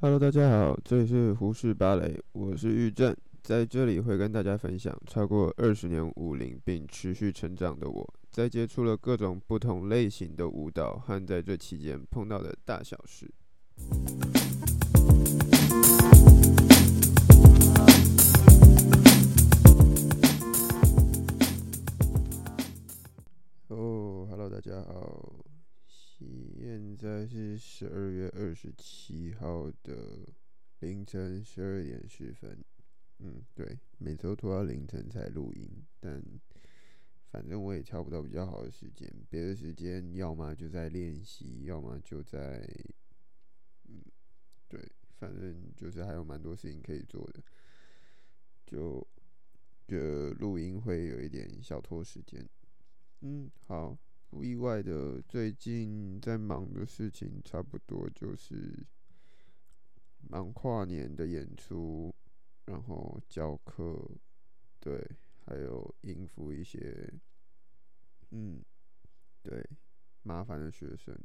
Hello，大家好，这里是胡适芭蕾，我是玉正，在这里会跟大家分享超过二十年舞龄并持续成长的我，在接触了各种不同类型的舞蹈和在这期间碰到的大小事。哦，Hello，大家好。现在是十二月二十七号的凌晨十二点十分。嗯，对，每周拖到凌晨才录音，但反正我也挑不到比较好的时间。别的时间要么就在练习，要么就在……嗯，对，反正就是还有蛮多事情可以做的，就就录音会有一点小拖时间。嗯，好。不意外的，最近在忙的事情差不多就是忙跨年的演出，然后教课，对，还有应付一些，嗯，对，麻烦的学生，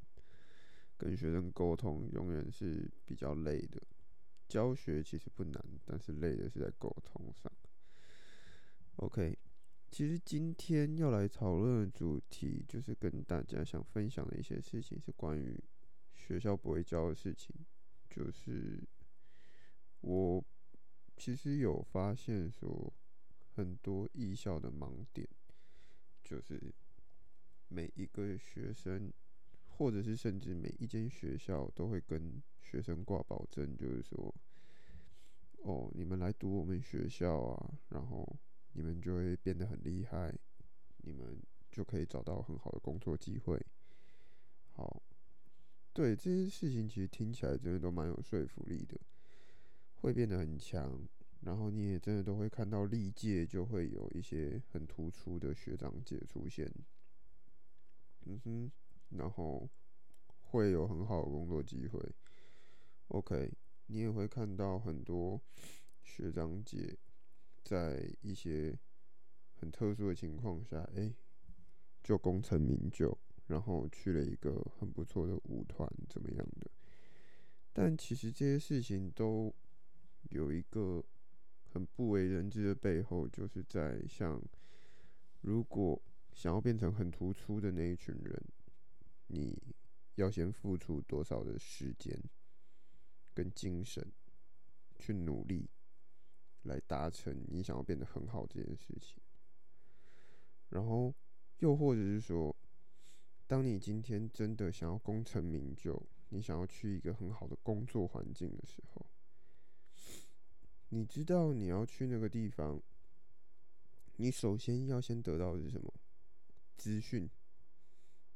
跟学生沟通永远是比较累的。教学其实不难，但是累的是在沟通上。OK。其实今天要来讨论的主题，就是跟大家想分享的一些事情，是关于学校不会教的事情。就是我其实有发现说，很多艺校的盲点，就是每一个学生，或者是甚至每一间学校，都会跟学生挂保证，就是说，哦，你们来读我们学校啊，然后。你们就会变得很厉害，你们就可以找到很好的工作机会。好，对，这些事情其实听起来真的都蛮有说服力的，会变得很强，然后你也真的都会看到历届就会有一些很突出的学长姐出现，嗯哼，然后会有很好的工作机会。OK，你也会看到很多学长姐。在一些很特殊的情况下，哎、就功成名就，然后去了一个很不错的舞团，怎么样的？但其实这些事情都有一个很不为人知的背后，就是在像，如果想要变成很突出的那一群人，你要先付出多少的时间跟精神去努力。来达成你想要变得很好这件事情，然后又或者是说，当你今天真的想要功成名就，你想要去一个很好的工作环境的时候，你知道你要去那个地方，你首先要先得到的是什么？资讯，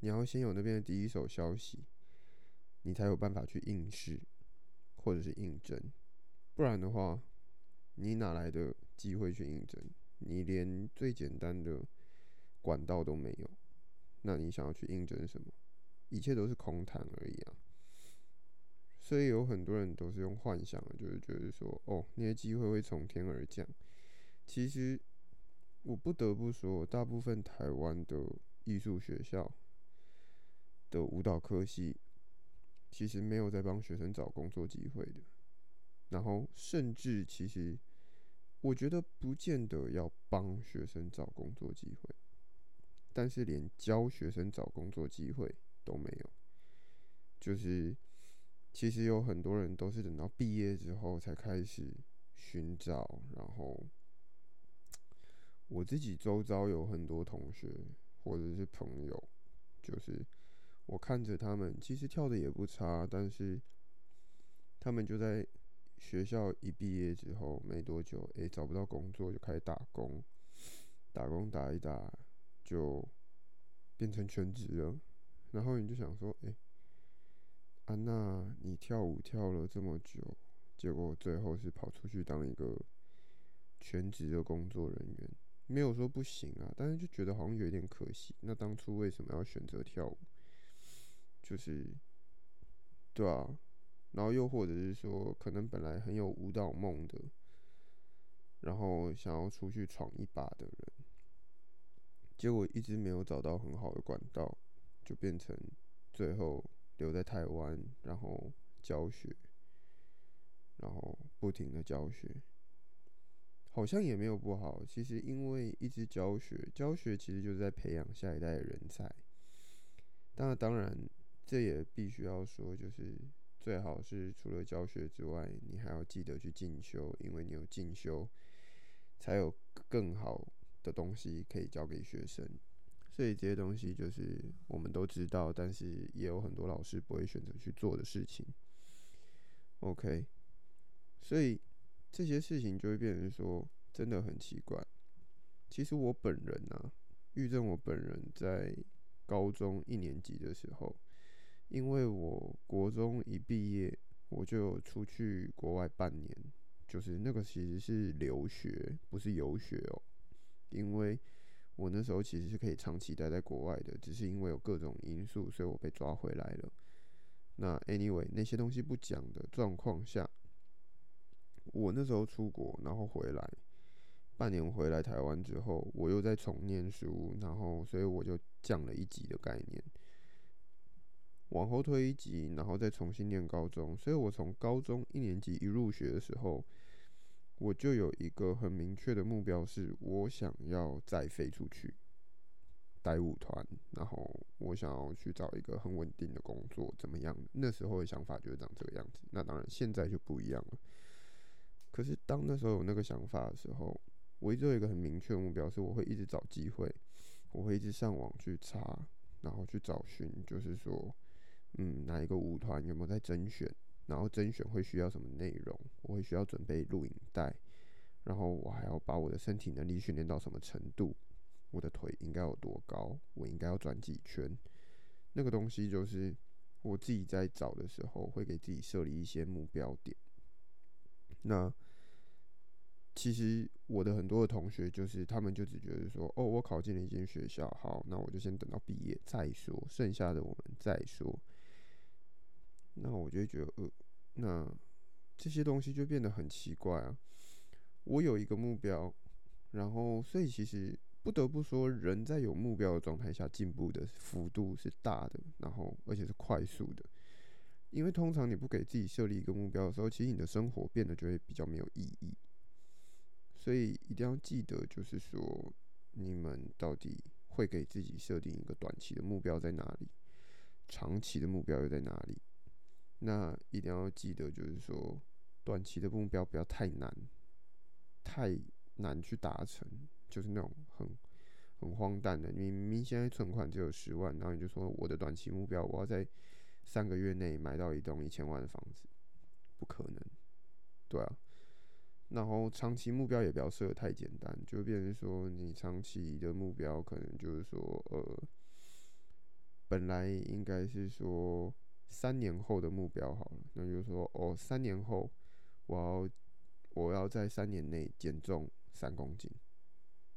你要先有那边的第一手消息，你才有办法去应试或者是应征，不然的话。你哪来的机会去应征？你连最简单的管道都没有，那你想要去应征什么？一切都是空谈而已啊！所以有很多人都是用幻想，就是觉得说，哦，那些机会会从天而降。其实我不得不说，大部分台湾的艺术学校的舞蹈科系，其实没有在帮学生找工作机会的。然后，甚至其实，我觉得不见得要帮学生找工作机会，但是连教学生找工作机会都没有。就是，其实有很多人都是等到毕业之后才开始寻找。然后，我自己周遭有很多同学或者是朋友，就是我看着他们，其实跳的也不差，但是他们就在。学校一毕业之后没多久，诶、欸，找不到工作就开始打工，打工打一打就变成全职了。然后你就想说，诶、安娜，你跳舞跳了这么久，结果最后是跑出去当一个全职的工作人员，没有说不行啊，但是就觉得好像有点可惜。那当初为什么要选择跳舞？就是，对啊。然后又或者是说，可能本来很有舞蹈梦的，然后想要出去闯一把的人，结果一直没有找到很好的管道，就变成最后留在台湾，然后教学。然后不停的教学，好像也没有不好。其实因为一直教学，教学其实就是在培养下一代的人才。那，当然，这也必须要说，就是最好是除了教学之外，你还要记得去进修，因为你有进修，才有更好的东西可以教给学生。所以这些东西就是我们都知道，但是也有很多老师不会选择去做的事情。OK，所以这些事情就会变成说真的很奇怪。其实我本人啊，玉正我本人在高中一年级的时候，因为我国中一毕业，我就出去国外半年，就是那个其实是留学，不是游学哦，因为。我那时候其实是可以长期待在国外的，只是因为有各种因素，所以我被抓回来了。那 anyway 那些东西不讲的状况下，我那时候出国，然后回来，半年回来台湾之后，我又在重念书，然后所以我就降了一级的概念，往后推一级，然后再重新念高中。所以我从高中一年级一入学的时候。我就有一个很明确的目标，是我想要再飞出去，待舞团，然后我想要去找一个很稳定的工作，怎么样？那时候的想法就是长这个样子。那当然现在就不一样了。可是当那时候有那个想法的时候，我一直有一个很明确的目标，是我会一直找机会，我会一直上网去查，然后去找寻，就是说，嗯，哪一个舞团有没有在甄选。然后甄选会需要什么内容？我会需要准备录影带，然后我还要把我的身体能力训练到什么程度？我的腿应该有多高？我应该要转几圈？那个东西就是我自己在找的时候会给自己设立一些目标点。那其实我的很多的同学就是他们就只觉得说，哦，我考进了一间学校，好，那我就先等到毕业再说，剩下的我们再说。那我就会觉得，呃，那这些东西就变得很奇怪啊。我有一个目标，然后所以其实不得不说，人在有目标的状态下进步的幅度是大的，然后而且是快速的。因为通常你不给自己设立一个目标的时候，其实你的生活变得就会比较没有意义。所以一定要记得，就是说你们到底会给自己设定一个短期的目标在哪里，长期的目标又在哪里？那一定要记得，就是说，短期的目标不要太难，太难去达成，就是那种很很荒诞的。你明明现在存款只有十万，然后你就说我的短期目标，我要在三个月内买到一栋一千万的房子，不可能，对啊。然后长期目标也不要设得太简单，就变成说你长期的目标可能就是说，呃，本来应该是说。三年后的目标好了，那就是说，哦，三年后我要我要在三年内减重三公斤。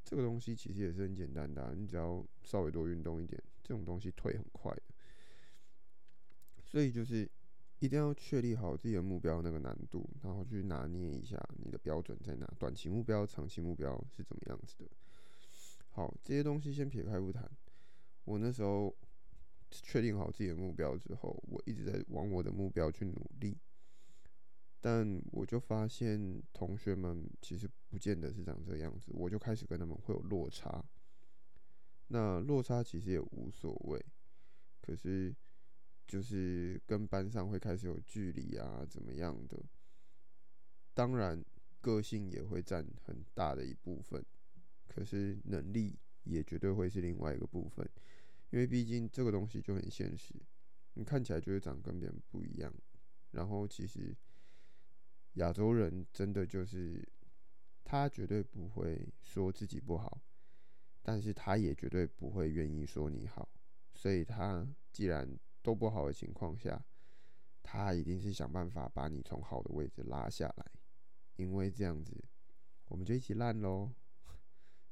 这个东西其实也是很简单的，你只要稍微多运动一点，这种东西退很快的。所以就是一定要确立好自己的目标那个难度，然后去拿捏一下你的标准在哪，短期目标、长期目标是怎么样子的。好，这些东西先撇开不谈。我那时候。确定好自己的目标之后，我一直在往我的目标去努力，但我就发现同学们其实不见得是长这个样子，我就开始跟他们会有落差。那落差其实也无所谓，可是就是跟班上会开始有距离啊，怎么样的？当然，个性也会占很大的一部分，可是能力也绝对会是另外一个部分。因为毕竟这个东西就很现实，你看起来就会长跟别人不一样。然后其实亚洲人真的就是他绝对不会说自己不好，但是他也绝对不会愿意说你好。所以他既然都不好的情况下，他一定是想办法把你从好的位置拉下来，因为这样子我们就一起烂喽。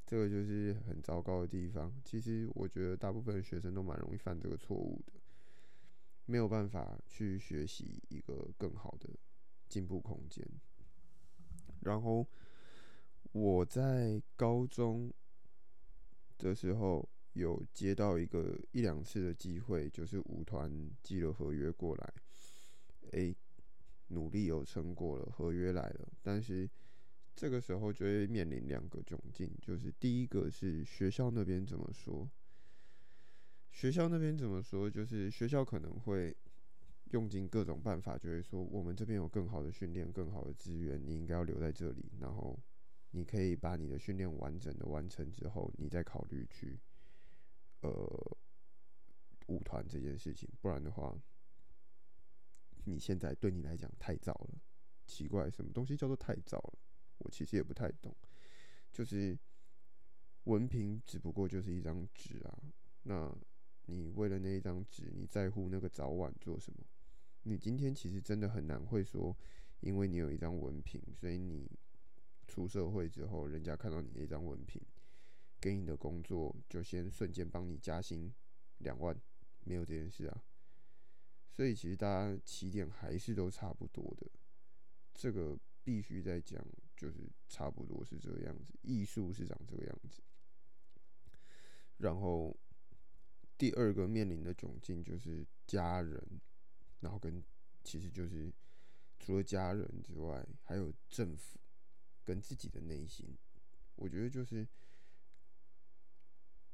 这个就是很糟糕的地方。其实我觉得大部分学生都蛮容易犯这个错误的，没有办法去学习一个更好的进步空间。然后我在高中的时候有接到一个一两次的机会，就是舞团寄了合约过来，诶，努力有成果了，合约来了，但是这个时候就会面临两个窘境，就是第一个是学校那边怎么说？学校那边怎么说？就是学校可能会用尽各种办法，就是说我们这边有更好的训练、更好的资源，你应该要留在这里，然后你可以把你的训练完整的完成之后，你再考虑去呃舞团这件事情，不然的话。你现在对你来讲太早了，奇怪，什么东西叫做太早了？我其实也不太懂。就是文凭只不过就是一张纸啊，那你为了那一张纸，你在乎那个早晚做什么？你今天其实真的很难会说，因为你有一张文凭，所以你出社会之后，人家看到你那张文凭，给你的工作就先瞬间帮你加薪两万，没有这件事啊。所以其实大家起点还是都差不多的，这个必须再讲，就是差不多是这个样子，艺术是长这个样子。然后第二个面临的窘境就是家人，然后跟其实就是除了家人之外，还有政府跟自己的内心，我觉得就是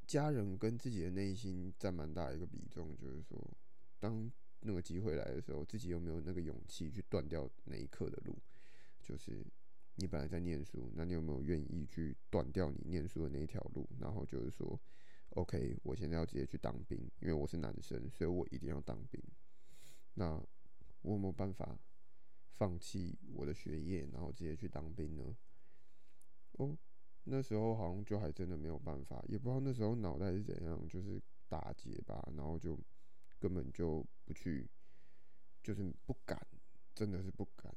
家人跟自己的内心占蛮大一个比重，就是说当。那个机会来的时候，自己有没有那个勇气去断掉那一刻的路？就是你本来在念书，那你有没有愿意去断掉你念书的那一条路？然后就是说，OK，我现在要直接去当兵，因为我是男生，所以我一定要当兵。那我有没有办法放弃我的学业，然后直接去当兵呢？哦，那时候好像就还真的没有办法，也不知道那时候脑袋是怎样，就是打结吧，然后就。根本就不去，就是不敢，真的是不敢，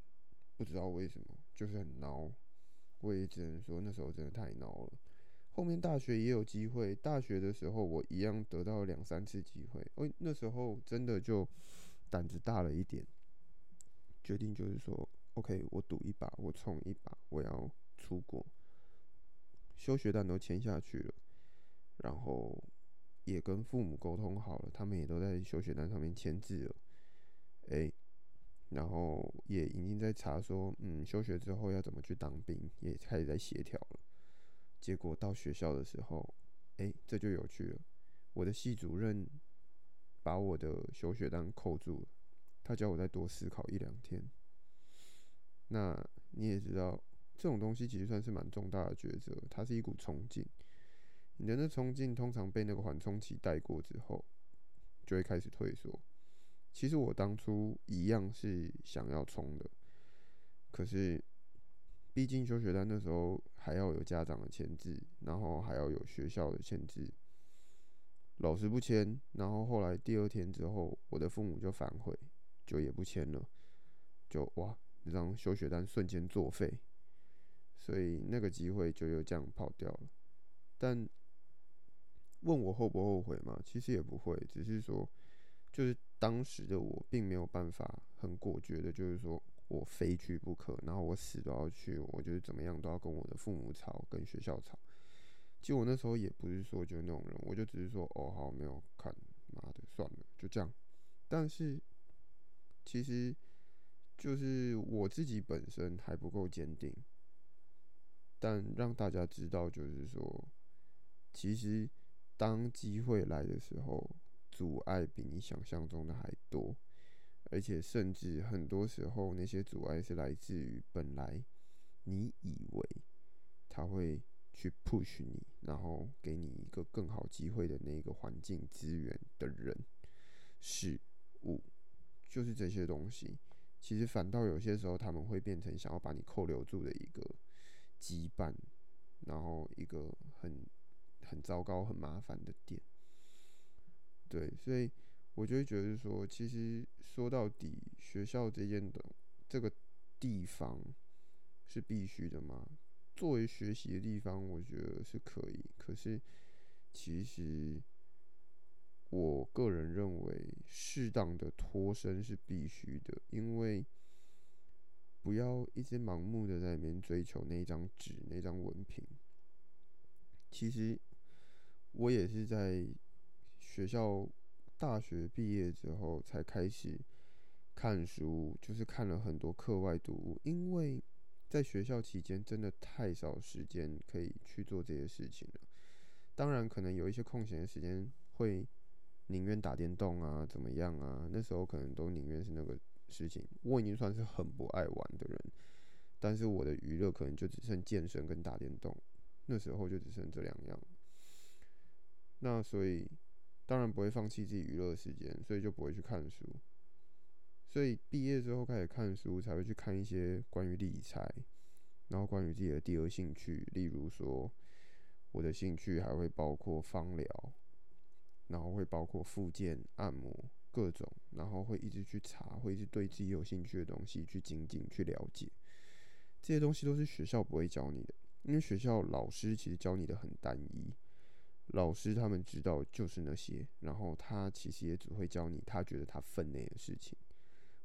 不知道为什么，就是很孬。我也只能说那时候真的太孬了。后面大学也有机会，大学的时候我一样得到两三次机会。哦，那时候真的就胆子大了一点，决定就是说，OK，我赌一把，我冲一把，我要出国。休学单都签下去了，然后。也跟父母沟通好了，他们也都在休学单上面签字了，诶、然后也已经在查说，嗯，休学之后要怎么去当兵，也开始在协调了。结果到学校的时候，诶、欸，这就有趣了，我的系主任把我的休学单扣住了，他叫我再多思考一两天。那你也知道，这种东西其实算是蛮重大的抉择，它是一股冲劲。你的那冲劲通常被那个缓冲期带过之后，就会开始退缩。其实我当初一样是想要冲的，可是毕竟休学单那时候还要有家长的签字，然后还要有学校的签字，老师不签，然后后来第二天之后，我的父母就反悔，就也不签了，就哇，这张休学单瞬间作废，所以那个机会就又这样跑掉了，但。问我后不后悔吗？其实也不会，只是说，就是当时的我并没有办法很果决的，就是说我非去不可，然后我死都要去，我就是怎么样都要跟我的父母吵，跟学校吵。其实我那时候也不是说就那种人，我就只是说哦好，没有看，妈的算了，就这样。但是其实就是我自己本身还不够坚定，但让大家知道，就是说其实。当机会来的时候，阻碍比你想象中的还多，而且甚至很多时候，那些阻碍是来自于本来你以为他会去 push 你，然后给你一个更好机会的那个环境资源的人事物，就是这些东西。其实反倒有些时候，他们会变成想要把你扣留住的一个羁绊，然后一个很。很糟糕、很麻烦的点，对，所以我就会觉得说，其实说到底，学校这件的这个地方是必须的吗？作为学习的地方，我觉得是可以。可是，其实我个人认为，适当的脱身是必须的，因为不要一直盲目的在里面追求那张纸、那张文凭，其实。我也是在学校大学毕业之后才开始看书，就是看了很多课外读物，因为在学校期间真的太少时间可以去做这些事情了。当然，可能有一些空闲的时间会宁愿打电动啊，怎么样啊？那时候可能都宁愿是那个事情。我已经算是很不爱玩的人，但是我的娱乐可能就只剩健身跟打电动。那时候就只剩这两样。那所以当然不会放弃自己娱乐时间，所以就不会去看书。所以毕业之后开始看书，才会去看一些关于理财，然后关于自己的第二兴趣，例如说我的兴趣还会包括芳疗，然后会包括复健、按摩各种，然后会一直去查，会一直对自己有兴趣的东西去精进、去了解。这些东西都是学校不会教你的，因为学校老师其实教你的很单一。老师他们知道就是那些，然后他其实也只会教你他觉得他分内的事情。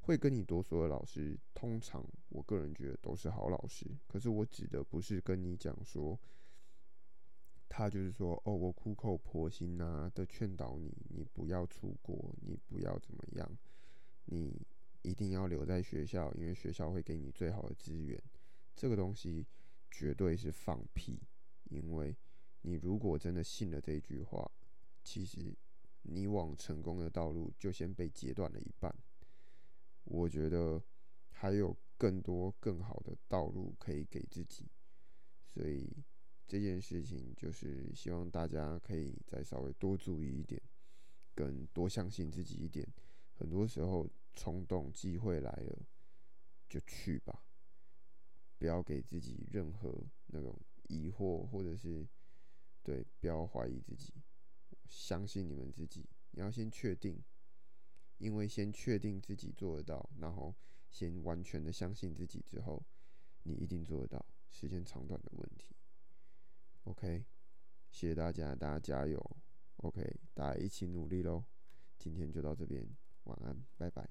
会跟你多说的老师，通常我个人觉得都是好老师。可是我指的不是跟你讲说，他就是说哦，我苦口婆心啊的劝导你，你不要出国，你不要怎么样，你一定要留在学校，因为学校会给你最好的资源。这个东西绝对是放屁，因为你如果真的信了这一句话，其实你往成功的道路就先被截断了一半。我觉得还有更多更好的道路可以给自己，所以这件事情就是希望大家可以再稍微多注意一点，更多相信自己一点。很多时候冲动，机会来了就去吧，不要给自己任何那种疑惑，或者是对，不要怀疑自己，相信你们自己，你要先确定。因为先确定自己做得到，然后先完全的相信自己之后，你一定做得到。时间长短的问题。OK，谢谢大家，大家加油。OK，大家一起努力喽。今天就到这边，晚安，拜拜。